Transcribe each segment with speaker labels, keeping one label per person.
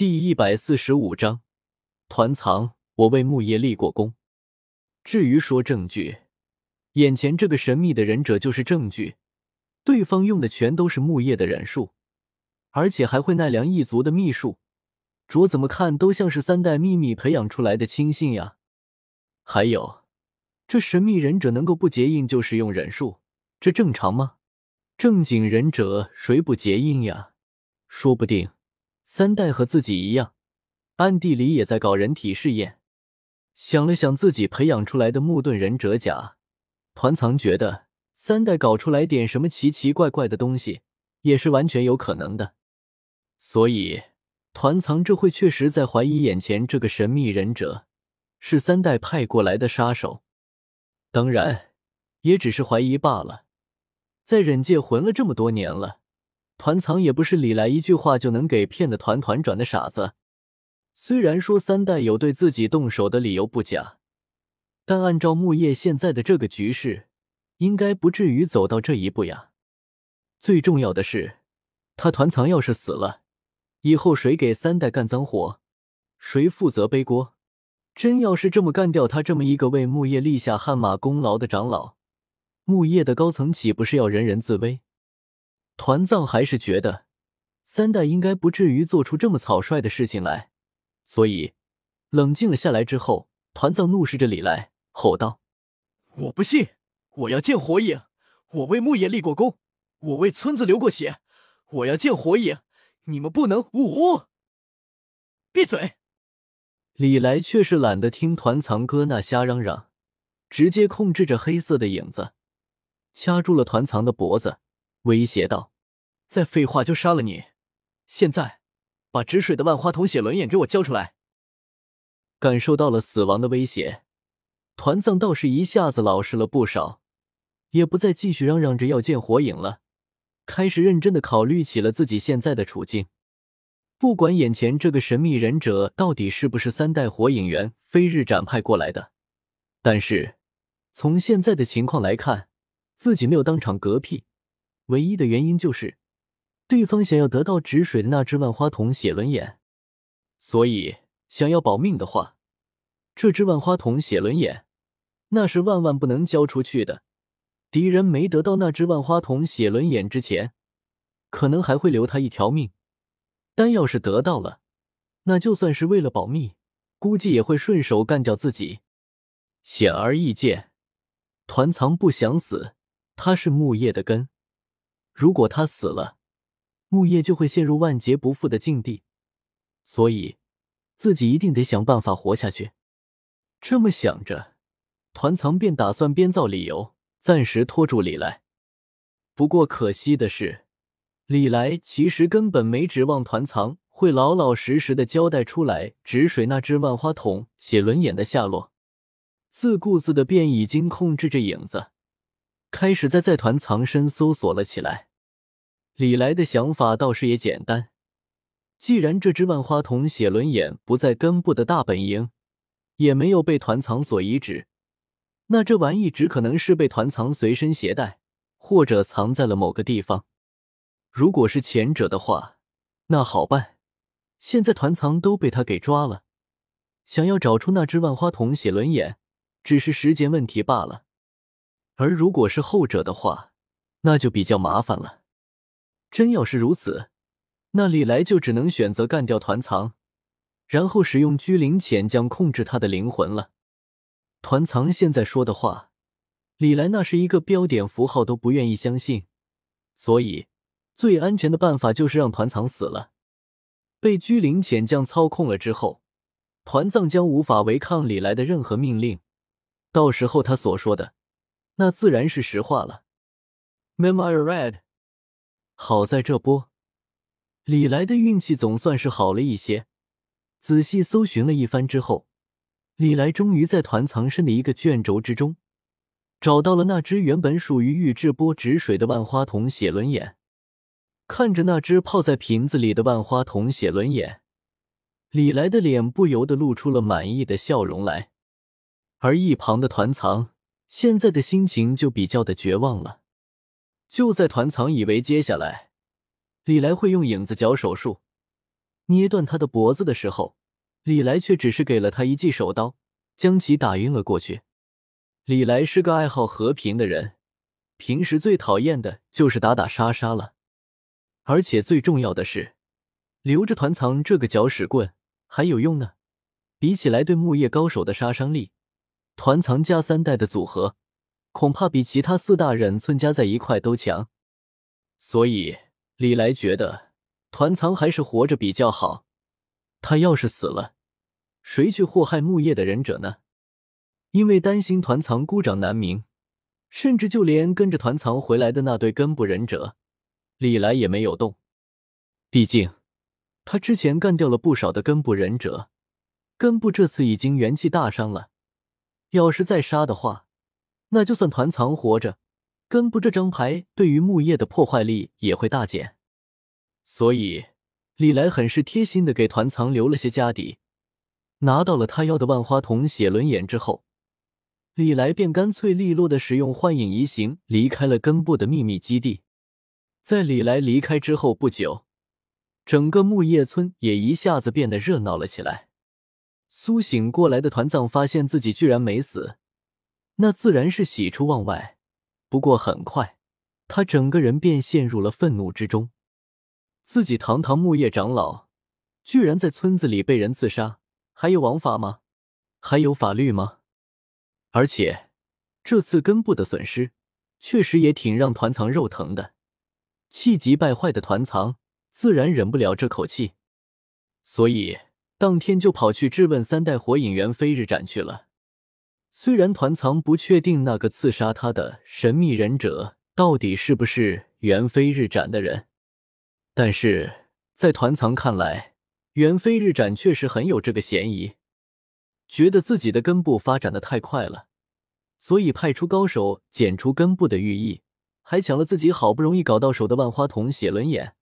Speaker 1: 第一百四十五章，团藏，我为木叶立过功。至于说证据，眼前这个神秘的忍者就是证据。对方用的全都是木叶的忍术，而且还会奈良一族的秘术，着怎么看都像是三代秘密培养出来的亲信呀。还有，这神秘忍者能够不结印就使用忍术，这正常吗？正经忍者谁不结印呀？说不定三代和自己一样，暗地里也在搞人体试验。想了想自己培养出来的木盾忍者甲，团藏觉得三代搞出来点什么奇奇怪怪的东西也是完全有可能的。所以团藏这会确实在怀疑眼前这个神秘忍者是三代派过来的杀手。当然，也只是怀疑罢了。在忍界混了这么多年了，团藏也不是李来一句话就能给骗的团团转的傻子。虽然说三代有对自己动手的理由不假，但按照木叶现在的这个局势，应该不至于走到这一步呀。最重要的是，他团藏要是死了，以后谁给三代干脏活，谁负责背锅？真要是这么干掉他这么一个为木叶立下汗马功劳的长老。木叶的高层岂不是要人人自危？团藏还是觉得三代应该不至于做出这么草率的事情来，所以冷静了下来之后，团藏怒视着李来，吼道：“
Speaker 2: 我不信！我要见火影！我为木叶立过功，我为村子流过血，我要见火影！你们不能呜！闭嘴！”
Speaker 1: 李来却是懒得听团藏哥那瞎嚷嚷，直接控制着黑色的影子。掐住了团藏的脖子，威胁道：“
Speaker 2: 再废话就杀了你！现在，把止水的万花筒写轮眼给我交出来！”
Speaker 1: 感受到了死亡的威胁，团藏倒是一下子老实了不少，也不再继续嚷嚷着要见火影了，开始认真的考虑起了自己现在的处境。不管眼前这个神秘忍者到底是不是三代火影元飞日斩派过来的，但是从现在的情况来看，自己没有当场嗝屁，唯一的原因就是对方想要得到止水的那只万花筒写轮眼，所以想要保命的话，这只万花筒写轮眼那是万万不能交出去的。敌人没得到那只万花筒写轮眼之前，可能还会留他一条命，但要是得到了，那就算是为了保密，估计也会顺手干掉自己。显而易见，团藏不想死。他是木叶的根，如果他死了，木叶就会陷入万劫不复的境地，所以自己一定得想办法活下去。这么想着，团藏便打算编造理由，暂时拖住李来。不过可惜的是，李来其实根本没指望团藏会老老实实的交代出来止水那只万花筒写轮眼的下落，自顾自的便已经控制着影子。开始在在团藏身搜索了起来。李来的想法倒是也简单，既然这只万花筒写轮眼不在根部的大本营，也没有被团藏所遗址，那这玩意只可能是被团藏随身携带，或者藏在了某个地方。如果是前者的话，那好办，现在团藏都被他给抓了，想要找出那只万花筒写轮眼，只是时间问题罢了。而如果是后者的话，那就比较麻烦了。真要是如此，那李来就只能选择干掉团藏，然后使用居灵潜将控制他的灵魂了。团藏现在说的话，李来那是一个标点符号都不愿意相信，所以最安全的办法就是让团藏死了。被居灵潜将操控了之后，团藏将无法违抗李来的任何命令，到时候他所说的。那自然是实话了。Memory read。好在这波，李来的运气总算是好了一些。仔细搜寻了一番之后，李来终于在团藏身的一个卷轴之中，找到了那只原本属于玉智波止水的万花筒写轮眼。看着那只泡在瓶子里的万花筒写轮眼，李来的脸不由得露出了满意的笑容来。而一旁的团藏。现在的心情就比较的绝望了。就在团藏以为接下来李来会用影子脚手术，捏断他的脖子的时候，李来却只是给了他一记手刀，将其打晕了过去。李来是个爱好和平的人，平时最讨厌的就是打打杀杀了，而且最重要的是，留着团藏这个搅屎棍还有用呢。比起来对木叶高手的杀伤力，团藏加三代的组合，恐怕比其他四大忍村加在一块都强。所以李来觉得团藏还是活着比较好。他要是死了，谁去祸害木叶的忍者呢？因为担心团藏孤掌难鸣，甚至就连跟着团藏回来的那对根部忍者，李来也没有动。毕竟他之前干掉了不少的根部忍者。根部这次已经元气大伤了，要是再杀的话，那就算团藏活着，根部这张牌对于木叶的破坏力也会大减。所以李来很是贴心的给团藏留了些家底。拿到了他要的万花筒写轮眼之后，李来便干脆利落的使用幻影移形离开了根部的秘密基地。在李来离开之后不久，整个木叶村也一下子变得热闹了起来。苏醒过来的团藏发现自己居然没死，那自然是喜出望外。不过很快，他整个人便陷入了愤怒之中。自己堂堂木叶长老，居然在村子里被人刺杀，还有王法吗？还有法律吗？而且这次根部的损失，确实也挺让团藏肉疼的。气急败坏的团藏自然忍不了这口气，所以。当天就跑去质问三代火影猿飞日斩去了。虽然团藏不确定那个刺杀他的神秘忍者到底是不是元飞日斩的人，但是在团藏看来，元飞日斩确实很有这个嫌疑。觉得自己的根部发展的太快了，所以派出高手剪除根部的寓意，还抢了自己好不容易搞到手的万花筒写轮眼，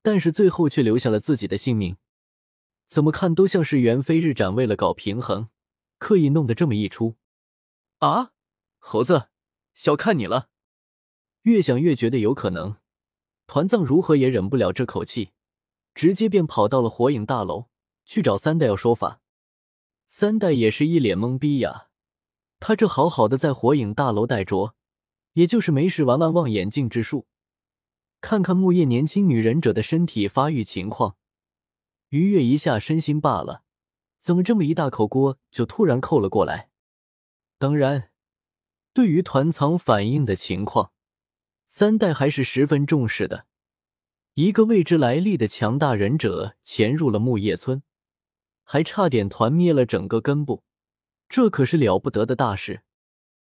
Speaker 1: 但是最后却留下了自己的性命。怎么看都像是元飞日斩为了搞平衡，刻意弄的这么一出。
Speaker 2: 啊，猴子，小看你了。
Speaker 1: 越想越觉得有可能，团藏如何也忍不了这口气，直接便跑到了火影大楼去找三代要说法。三代也是一脸懵逼呀，他这好好的在火影大楼待着，也就是没事玩玩望远镜之术，看看木叶年轻女忍者的身体发育情况。愉悦一下身心罢了，怎么这么一大口锅就突然扣了过来？当然，对于团藏反应的情况，三代还是十分重视的。一个未知来历的强大忍者潜入了木叶村，还差点团灭了整个根部，这可是了不得的大事。